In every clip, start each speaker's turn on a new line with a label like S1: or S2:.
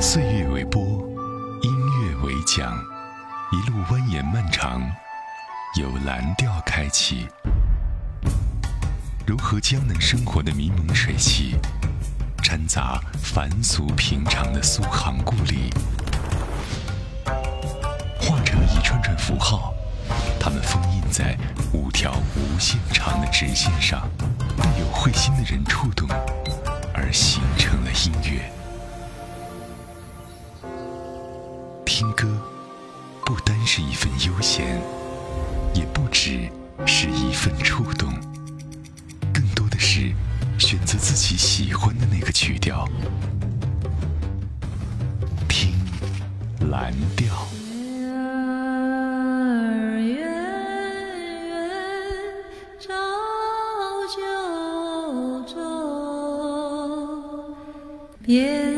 S1: 岁月为波，音乐为桨，一路蜿蜒漫长，由蓝调开启。柔和江南生活的迷蒙水汽，掺杂凡俗平常的苏杭故里，化成一串串符号，它们封印在五条无限长的直线上，被有慧心的人触动，而形成了音乐。听歌，不单是一份悠闲，也不只是一份触动，更多的是选择自己喜欢的那个曲调，听蓝调。
S2: 月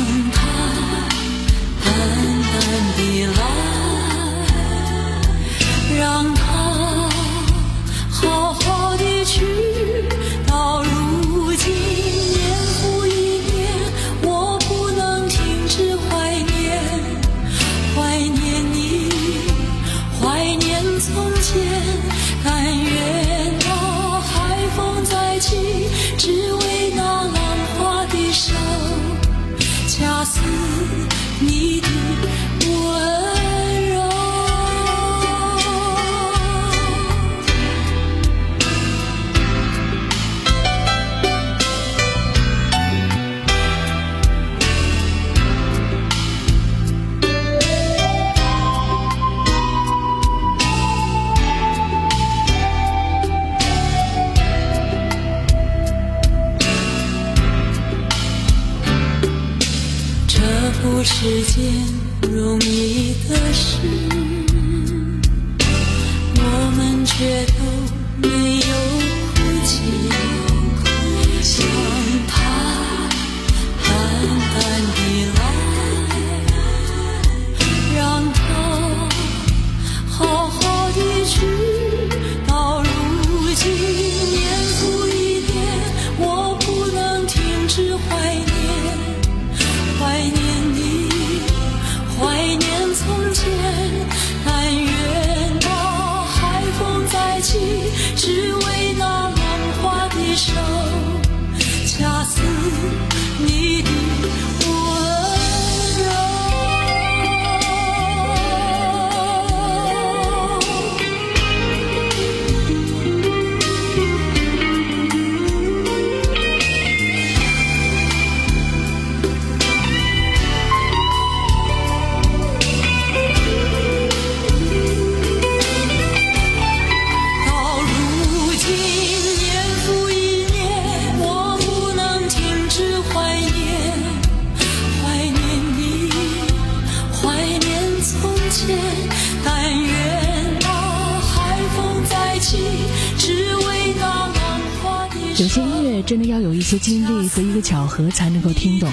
S3: 些经历和一个巧合才能够听懂。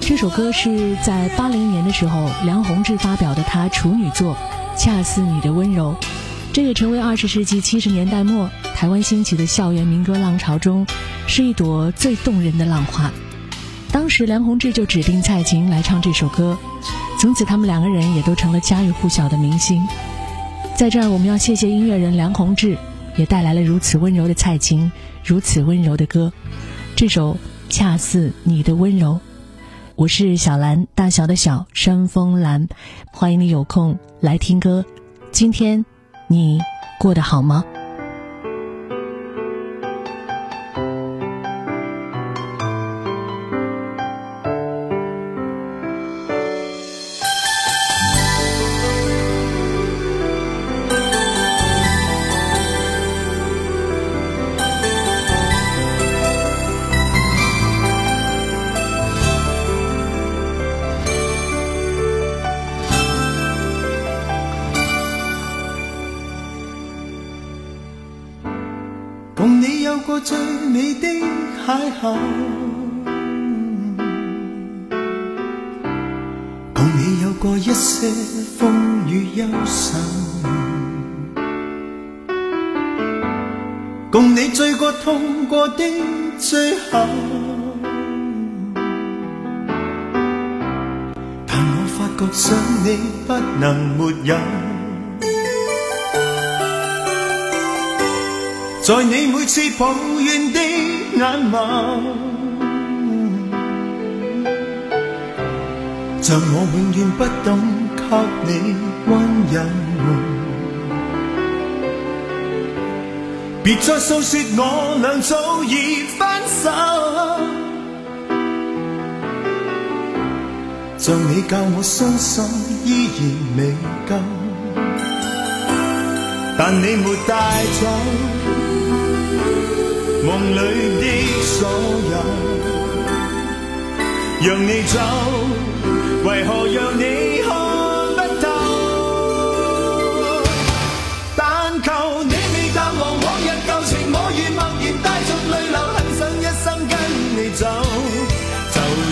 S3: 这首歌是在八零年的时候梁宏志发表的他处女作《恰似你的温柔》，这也成为二十世纪七十年代末台湾兴起的校园民歌浪潮中，是一朵最动人的浪花。当时梁宏志就指定蔡琴来唱这首歌，从此他们两个人也都成了家喻户晓的明星。在这儿，我们要谢谢音乐人梁宏志，也带来了如此温柔的蔡琴，如此温柔的歌。这首恰似你的温柔。我是小兰，大小的小山峰兰，欢迎你有空来听歌。今天你过得好吗？
S4: 在你每次抱怨的眼眸，像我永远不懂给你温柔。别再诉说我俩早已分手，像你教我伤心依然未够，但你没带走。梦里的所有，让你走，为何让你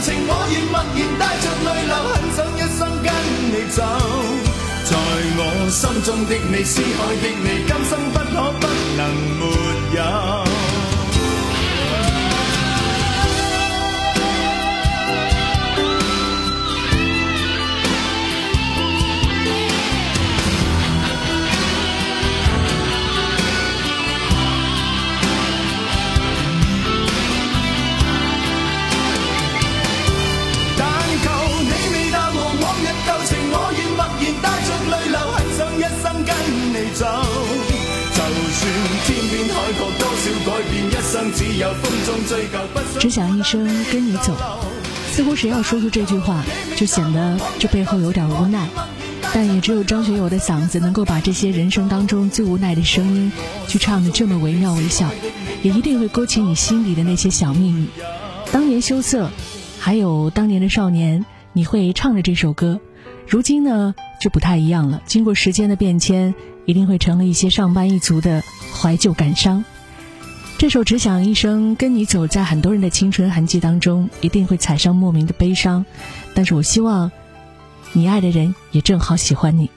S4: 情我愿默然带着泪流，很想一生跟你走。在我心中的你，思海的你，今生不
S3: 只想一生跟你走，似乎谁要说出这句话，就显得这背后有点无奈。但也只有张学友的嗓子能够把这些人生当中最无奈的声音，去唱的这么惟妙惟肖，也一定会勾起你心里的那些小秘密。当年羞涩，还有当年的少年，你会唱着这首歌。如今呢，就不太一样了。经过时间的变迁，一定会成了一些上班一族的怀旧感伤。这首《只想一生跟你走》在很多人的青春痕迹当中，一定会踩上莫名的悲伤。但是我希望，你爱的人也正好喜欢你。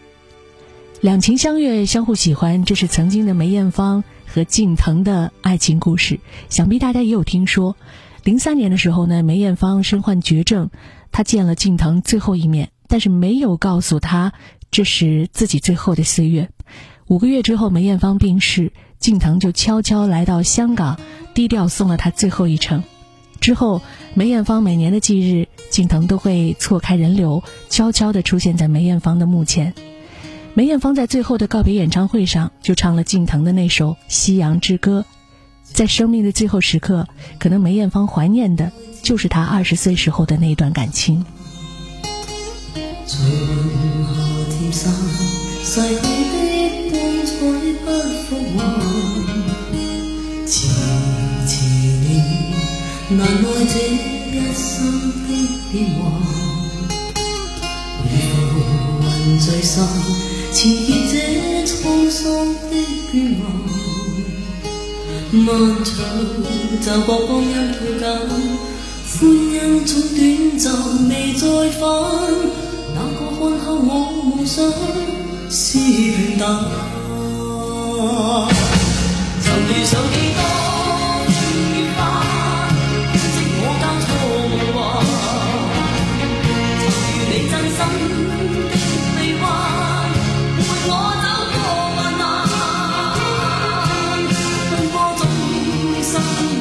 S3: 两情相悦，相互喜欢，这是曾经的梅艳芳和敬腾的爱情故事。想必大家也有听说。零三年的时候呢，梅艳芳身患绝症，她见了敬腾最后一面，但是没有告诉他这是自己最后的岁月。五个月之后，梅艳芳病逝。敬腾就悄悄来到香港，低调送了他最后一程。之后，梅艳芳每年的忌日，敬腾都会错开人流，悄悄地出现在梅艳芳的墓前。梅艳芳在最后的告别演唱会上，就唱了敬腾的那首《夕阳之歌》。在生命的最后时刻，可能梅艳芳怀念的就是她二十岁时候的那段感情。
S2: 月，难耐这一生的变幻。如浮云聚散，缠结这沧桑的倦顏。漫長驟覺光陰退減，歡欣總短暫未再返。那個看透我夢想是平淡。曾遇上几多心灰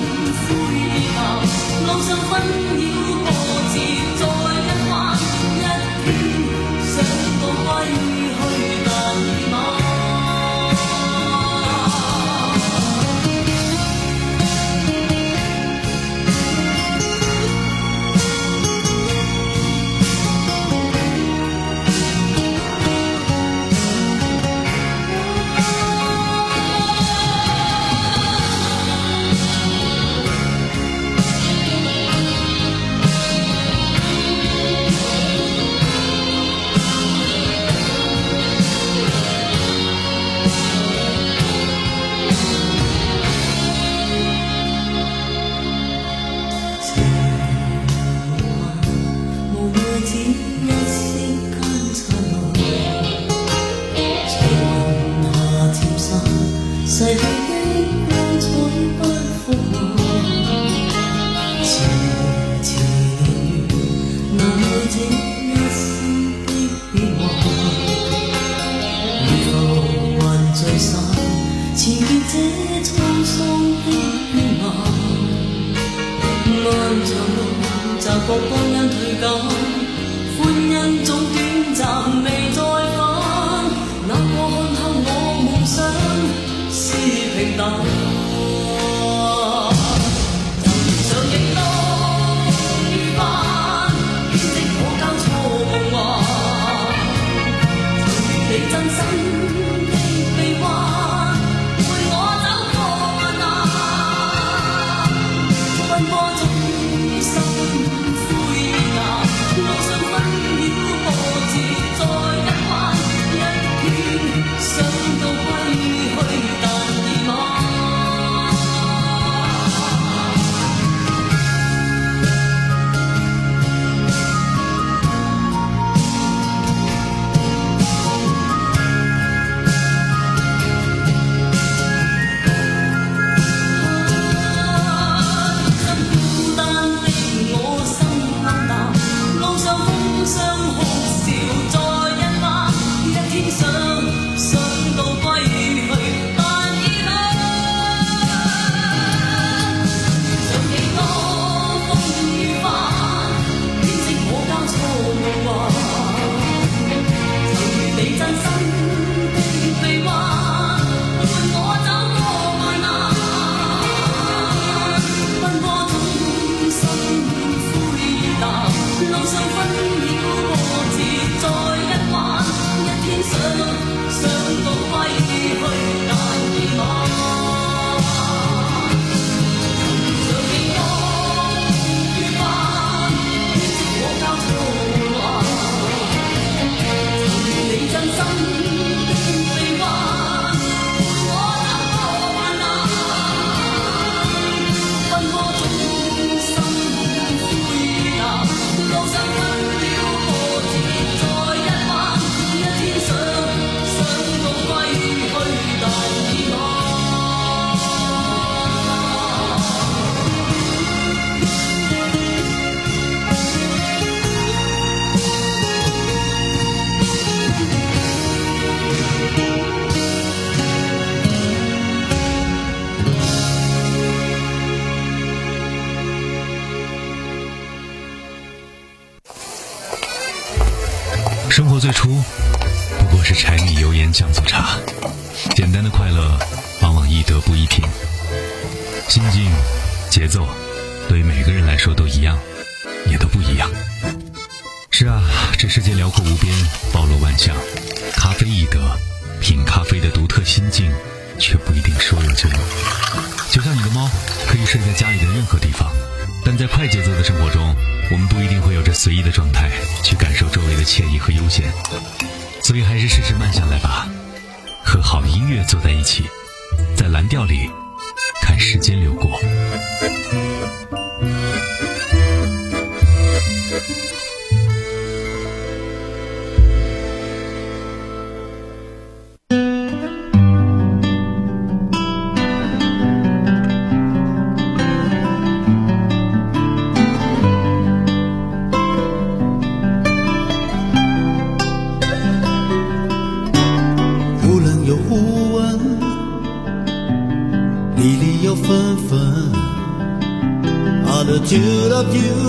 S1: 坐在一起，在蓝调里看时间流过。
S4: love you.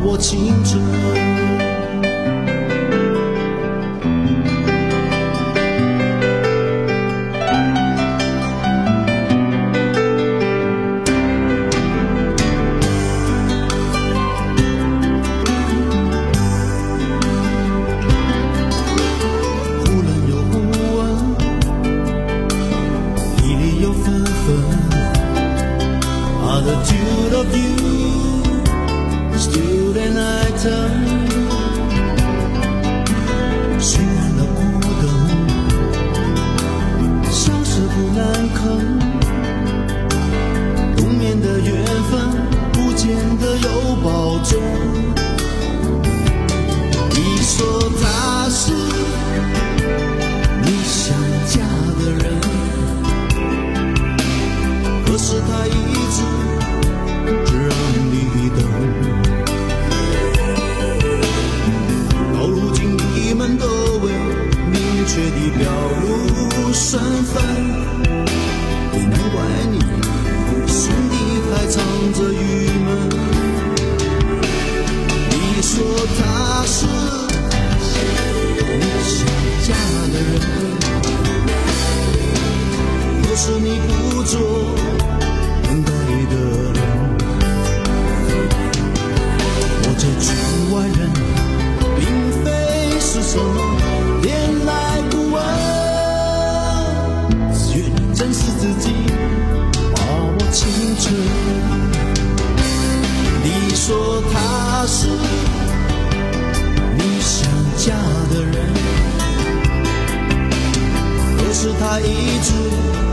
S4: 我青春一直。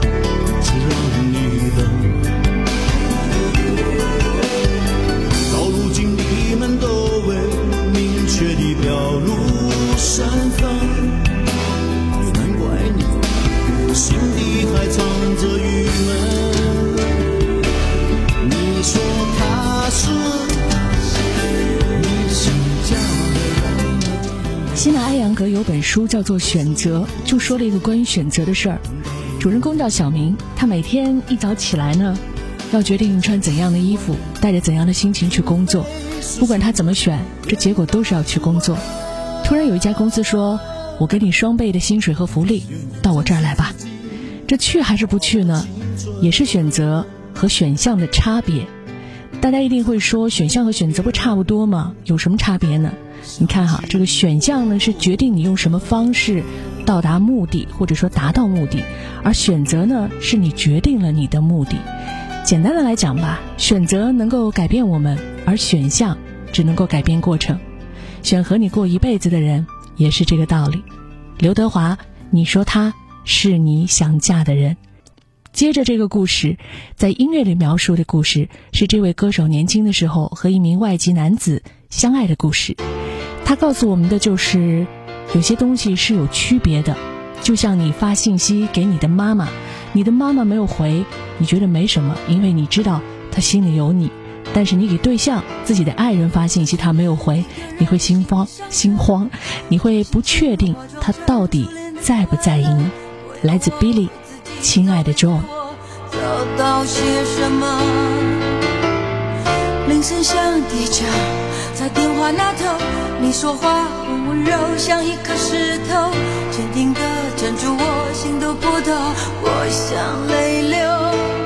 S3: 书叫做选择就说了一个关于选择的事儿。主人公叫小明他每天一早起来呢要决定穿怎样的衣服带着怎样的心情去工作。不管他怎么选这结果都是要去工作。突然有一家公司说我给你双倍的薪水和福利到我这儿来吧。这去还是不去呢？也是选择和选项的差别。大家一定会说选项和选择不差不多吗？有什么差别呢？你看哈，这个选项呢是决定你用什么方式到达目的，或者说达到目的，而选择呢是你决定了你的目的。简单的来讲吧，选择能够改变我们，而选项只能够改变过程。选和你过一辈子的人也是这个道理。刘德华，你说他是你想嫁的人。接着这个故事，在音乐里描述的故事是这位歌手年轻的时候和一名外籍男子相爱的故事。他告诉我们的就是，有些东西是有区别的。就像你发信息给你的妈妈，你的妈妈没有回，你觉得没什么，因为你知道她心里有你。但是你给对象、自己的爱人发信息，他没有回，你会心慌、心慌，你会不确定他到底在不在意你。来自 Billy。亲爱的 John，
S5: 找到些什么？铃声响地着，在电话那头，你说话很温柔，像一颗石头，坚定的镇住我心头波涛，我想泪流。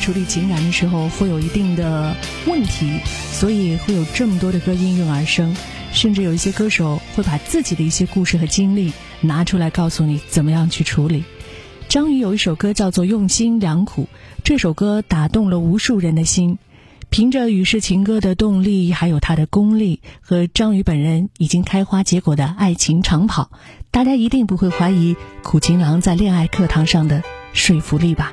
S3: 处理情感的时候会有一定的问题，所以会有这么多的歌应运而生，甚至有一些歌手会把自己的一些故事和经历拿出来告诉你怎么样去处理。张宇有一首歌叫做《用心良苦》，这首歌打动了无数人的心。凭着《雨是情歌》的动力，还有他的功力和张宇本人已经开花结果的爱情长跑，大家一定不会怀疑苦情郎在恋爱课堂上的说服力吧？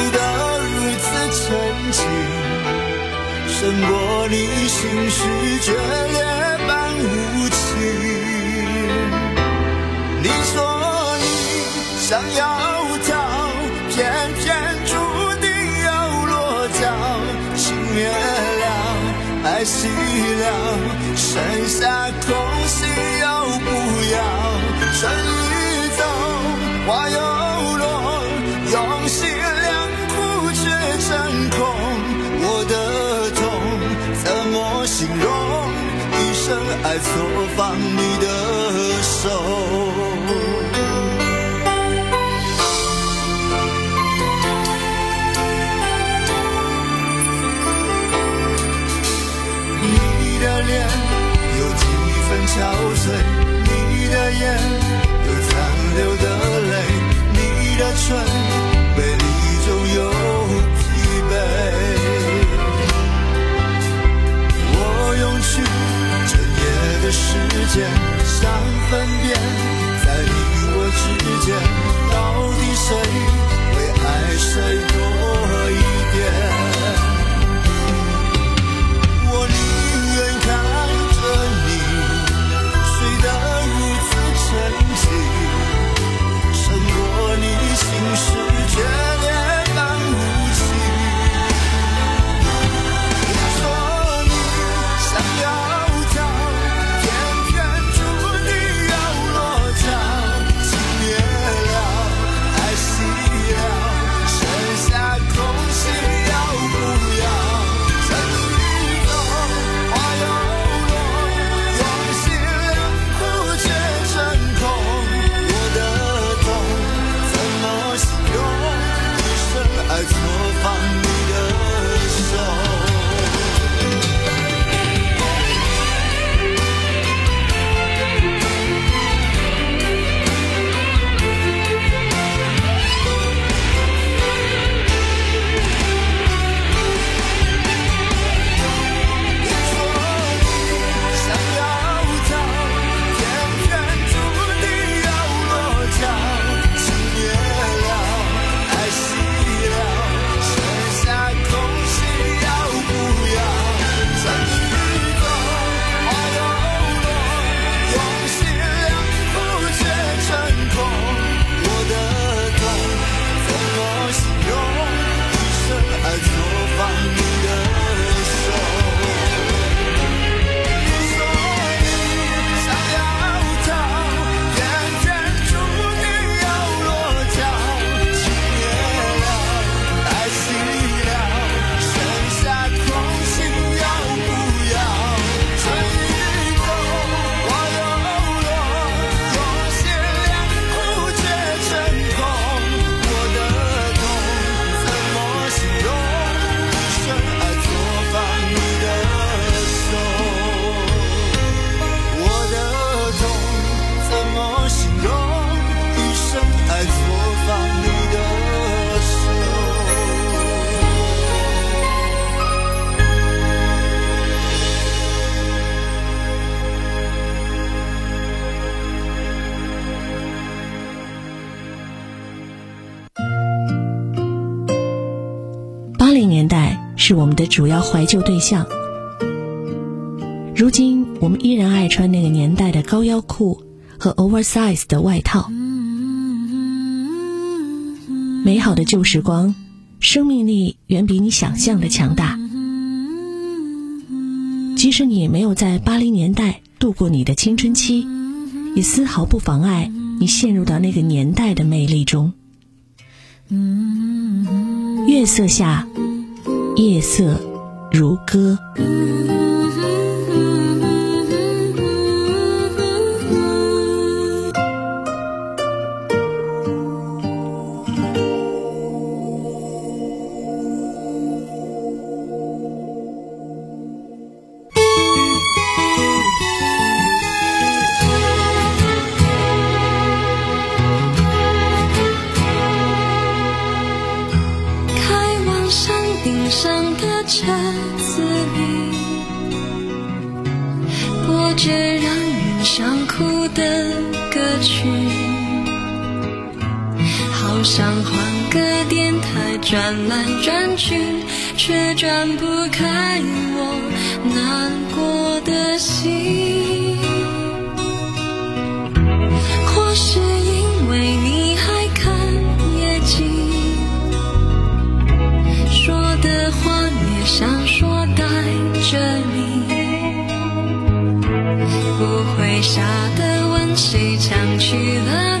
S4: 你睡得如此沉静。胜过你心事决裂般无情。你说你想要逃，偏偏注定要落脚。情灭了，爱熄了，剩下空心要不要？春已爱错放你的手？间，想分辨，在你我之间，
S3: 是我们的主要怀旧对象。如今，我们依然爱穿那个年代的高腰裤和 oversize 的外套。美好的旧时光，生命力远比你想象的强大。即使你没有在八零年代度过你的青春期，也丝毫不妨碍你陷入到那个年代的魅力中。月色下，夜色如歌。
S2: 话也想说带着你，不会傻的问谁抢去了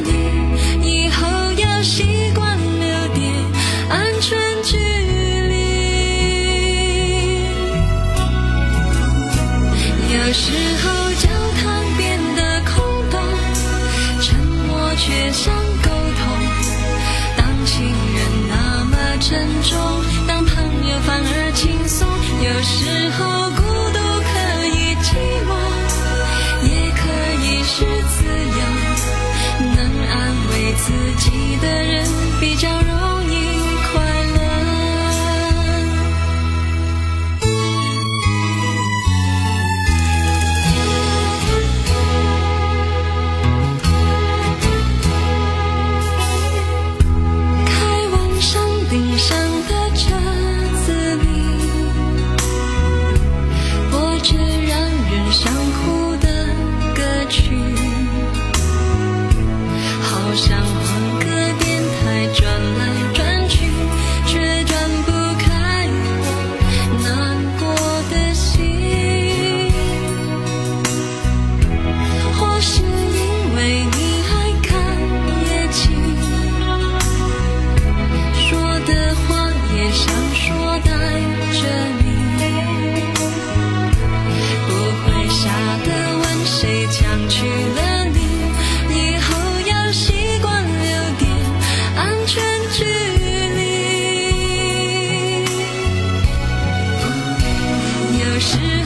S2: 记得人是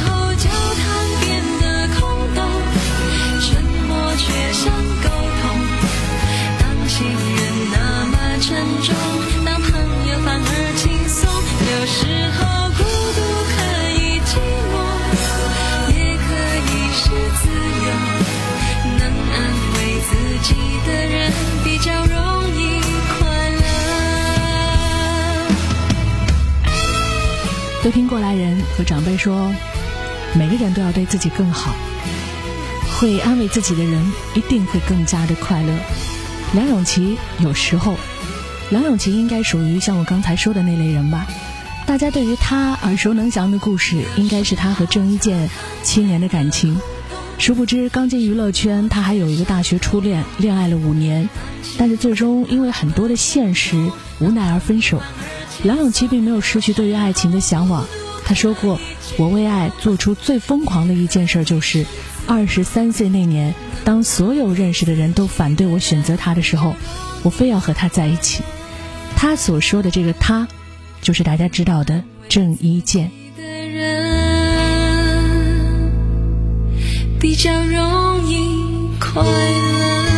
S3: 和长辈说，每个人都要对自己更好，会安慰自己的人一定会更加的快乐。梁咏琪有时候，梁咏琪应该属于像我刚才说的那类人吧。大家对于她耳熟能详的故事，应该是她和郑伊健七年的感情。殊不知，刚进娱乐圈，她还有一个大学初恋，恋爱了五年，但是最终因为很多的现实无奈而分手。梁咏琪并没有失去对于爱情的向往。他说过：“我为爱做出最疯狂的一件事，就是二十三岁那年，当所有认识的人都反对我选择他的时候，我非要和他在一起。”他所说的这个他，就是大家知道的郑伊健。
S2: 比较容易快乐。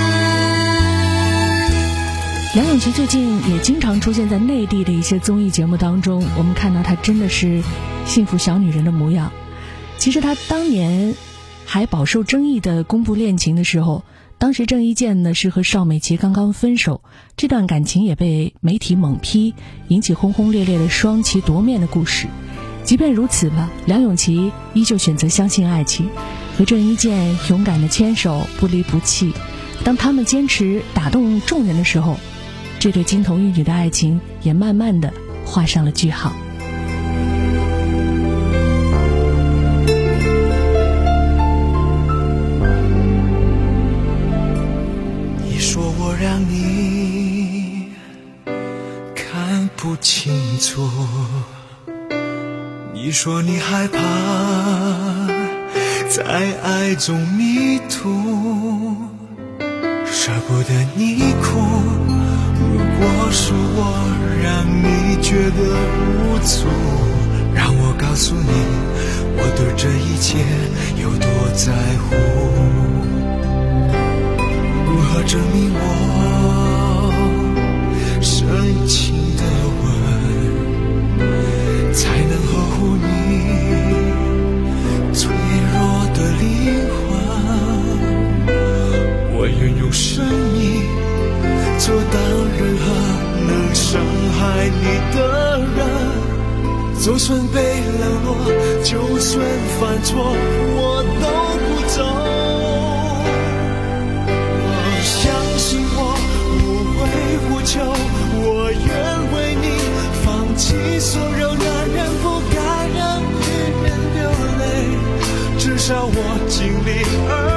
S3: 梁咏琪最近也经常出现在内地的一些综艺节目当中，我们看到她真的是幸福小女人的模样。其实她当年还饱受争议的公布恋情的时候，当时郑伊健呢是和邵美琪刚刚分手，这段感情也被媒体猛批，引起轰轰烈烈的双旗夺面的故事。即便如此吧，梁咏琪依旧选择相信爱情，和郑伊健勇敢的牵手不离不弃。当他们坚持打动众人的时候，这对金童玉女的爱情也慢慢的画上了句号。
S4: 你说我让你看不清楚，你说你害怕在爱中迷途，舍不得你觉得无助，让我告诉你，我对这一切有多在乎。如何证明我深情的吻才能呵护你脆弱的灵魂？我愿用生命阻挡爱你的人，就算被冷落，就算犯错，我都不走。相信我无悔无求，我愿为你放弃所有男人不该让女人流泪，至少我尽力而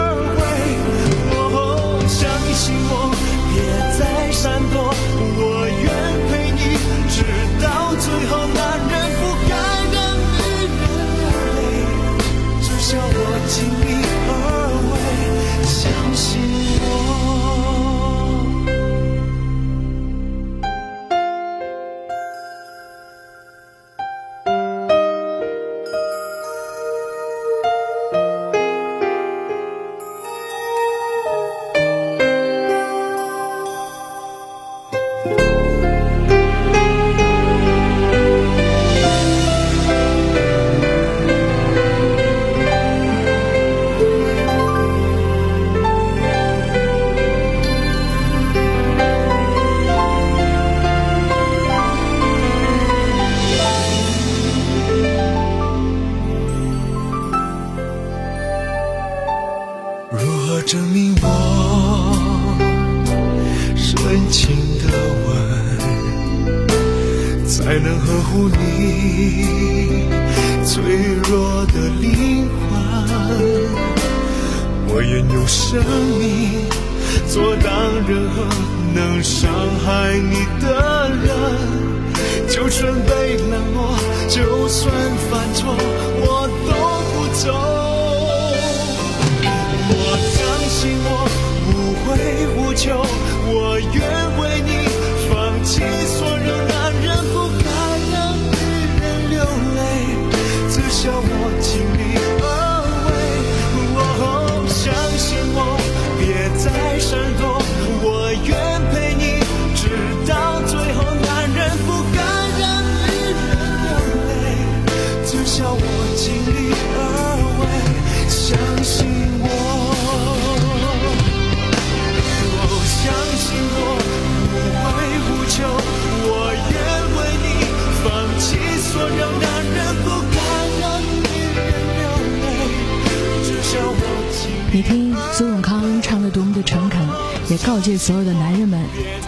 S4: 你
S3: 听苏永康唱的多么的诚恳，也告诫所有的男人们，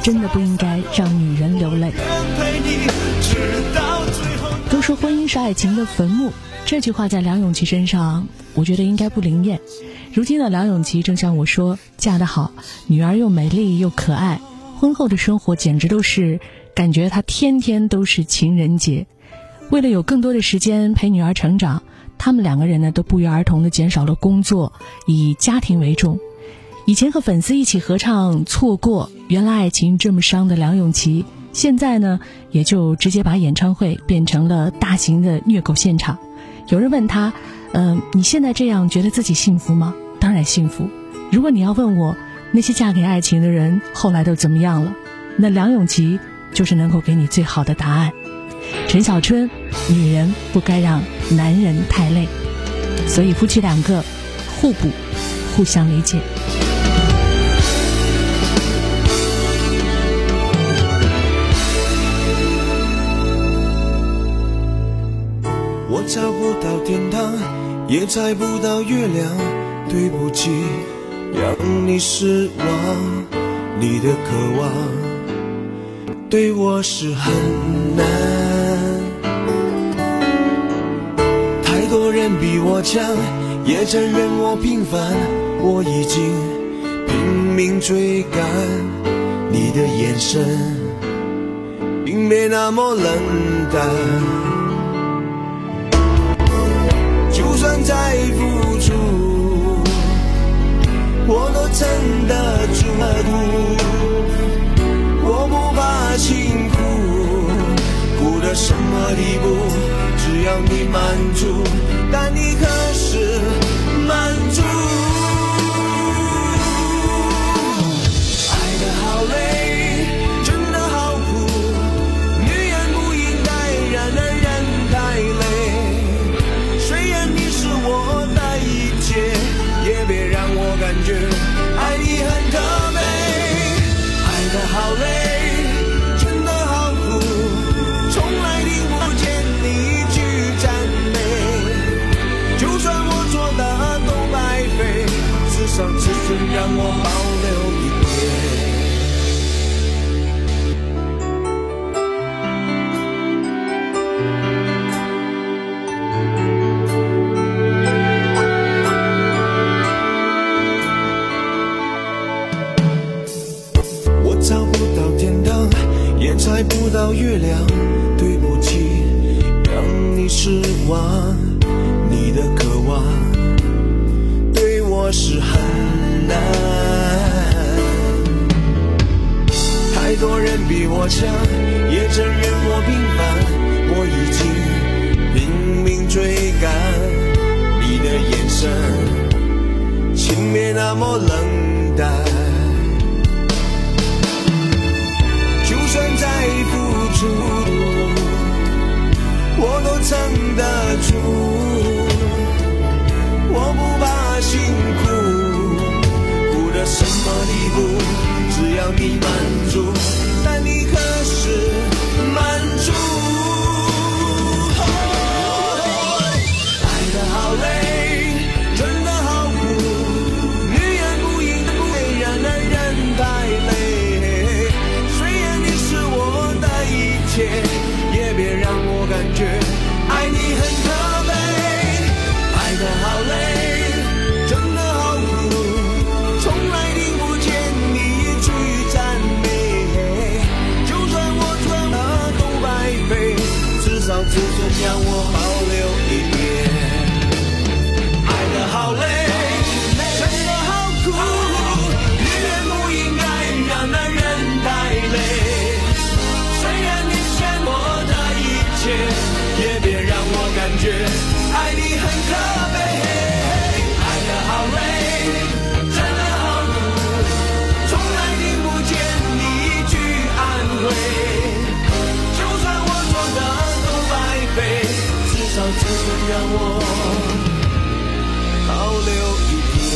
S3: 真的不应该让女人流泪。都说婚姻是爱情的坟墓，这句话在梁咏琪身上，我觉得应该不灵验。如今的梁咏琪正像我说，嫁得好，女儿又美丽又可爱，婚后的生活简直都是感觉她天天都是情人节。为了有更多的时间陪女儿成长，他们两个人呢都不约而同的减少了工作，以家庭为重。以前和粉丝一起合唱《错过》，原来爱情这么伤的梁咏琪，现在呢也就直接把演唱会变成了大型的虐狗现场。有人问他，嗯、你现在这样觉得自己幸福吗？当然幸福。如果你要问我那些嫁给爱情的人后来都怎么样了，那梁咏琪就是能够给你最好的答案。陈小春女人不该让男人太累。所以夫妻两个互补互相理解。
S4: 我找不到天堂也找不到月亮对不起让你失望你的渴望对我是很难。人比我强也承认我平凡。我已经拼命追赶你的眼神并没那么冷淡。你满足但你很让我倒流一点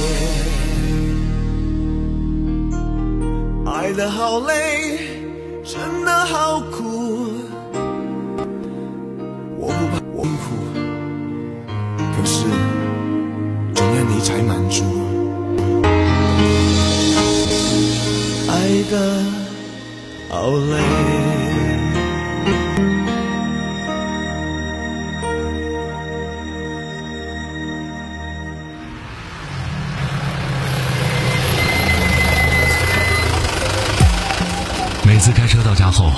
S4: 爱的好累。
S1: 每次开车到家后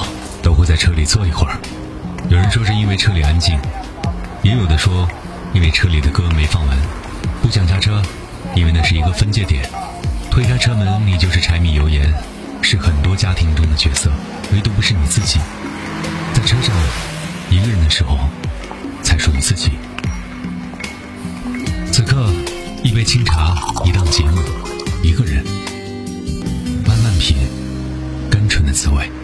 S1: 都会在车里坐一会儿。有人说是因为车里安静也有的说因为车里的歌没放完。不想下车因为那是一个分界点。推开车门你就是柴米油盐是很多家庭中的角色唯独不是你自己。在车上一个人的时候才属于自己。此刻一杯清茶一档节目一个人。的滋味。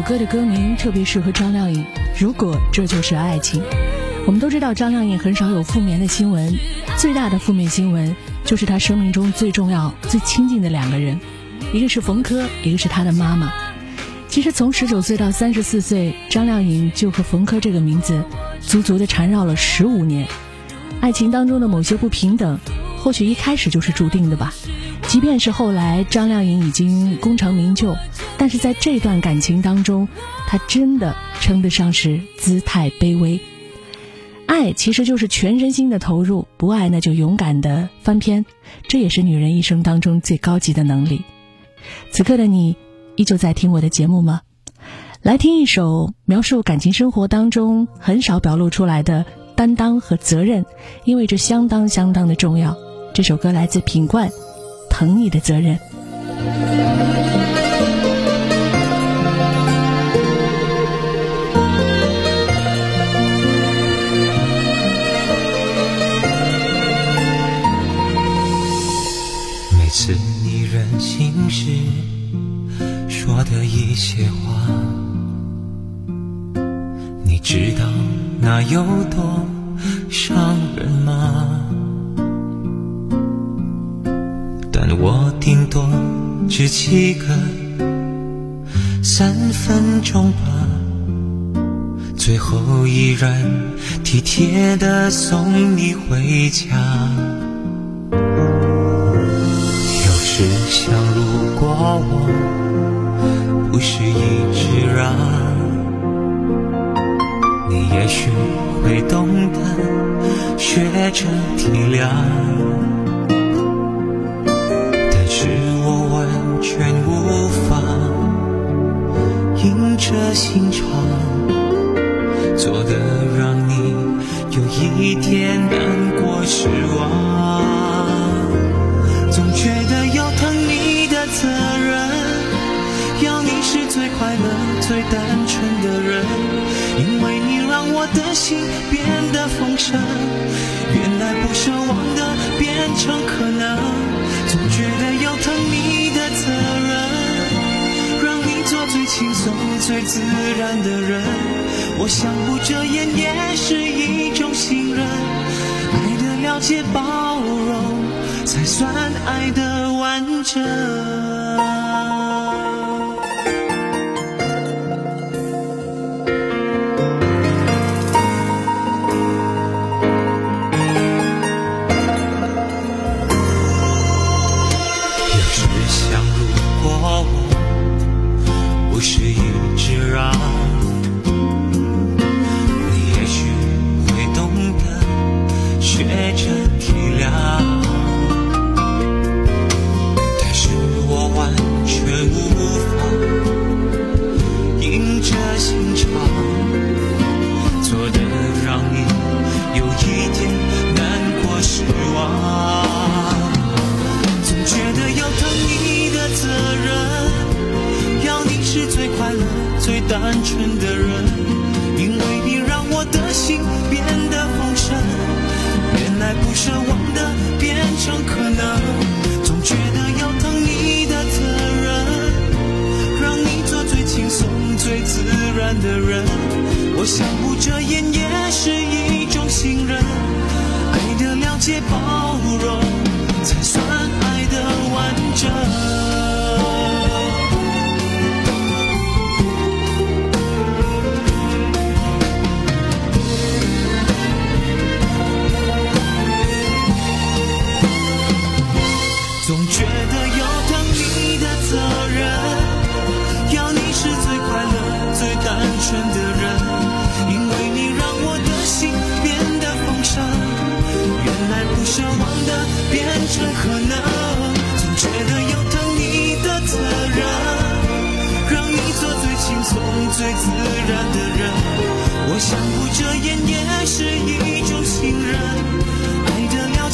S3: 首歌的歌名特别适合张靓颖。如果这就是爱情，我们都知道张靓颖很少有负面的新闻，最大的负面新闻就是她生命中最重要、最亲近的两个人，一个是冯轲，一个是她的妈妈。其实从十九岁到三十四岁，张靓颖就和冯轲这个名字足足的缠绕了十五年。爱情当中的某些不平等，或许一开始就是注定的吧。即便是后来张靓颖已经功成名就，但是在这段感情当中，她真的称得上是姿态卑微。爱其实就是全身心的投入，不爱那就勇敢的翻篇，这也是女人一生当中最高级的能力。此刻的你，依旧在听我的节目吗？来听一首描述感情生活当中很少表露出来的担当和责任，因为这相当相当的重要。这首歌来自品冠，《疼你的责任》。
S6: 多伤人吗？但我顶多只记个三分钟吧，最后依然体贴的送你回家。有时想，如果我不是一直让，你也许会懂得学着体谅。但是我完全无法硬着心肠，做的让你有一点最自然的人。我想不遮掩也是一种信任，爱的了解、包容。才算爱的完整。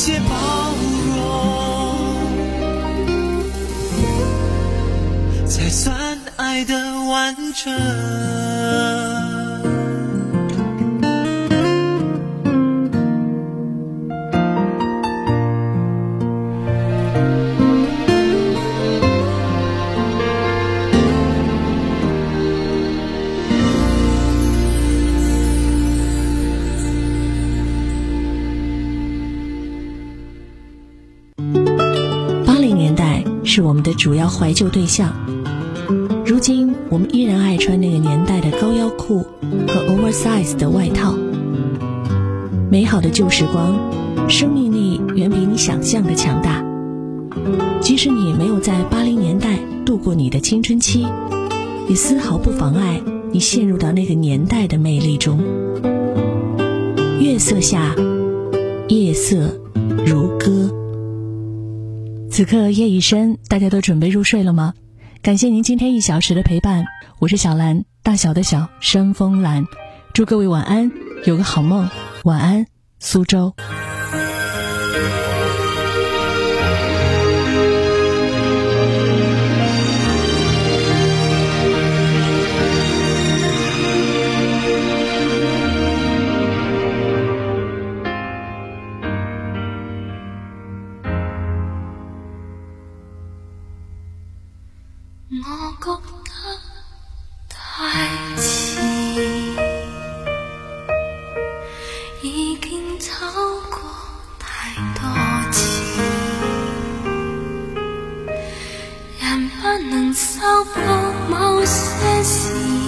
S6: 些、包容。才算爱的完整。
S3: 主要怀旧对象，如今我们依然爱穿那个年代的高腰裤和 oversize 的外套。美好的旧时光，生命力远比你想象的强大。即使你没有在八零年代度过你的青春期，也丝毫不妨碍你陷入到那个年代的魅力中。月色下，夜色如歌。此刻夜已深，大家都准备入睡了吗？感谢您今天一小时的陪伴，我是小兰，大小的小，深风兰，祝各位晚安，有个好梦，晚安，苏州。
S2: 能修补某些事，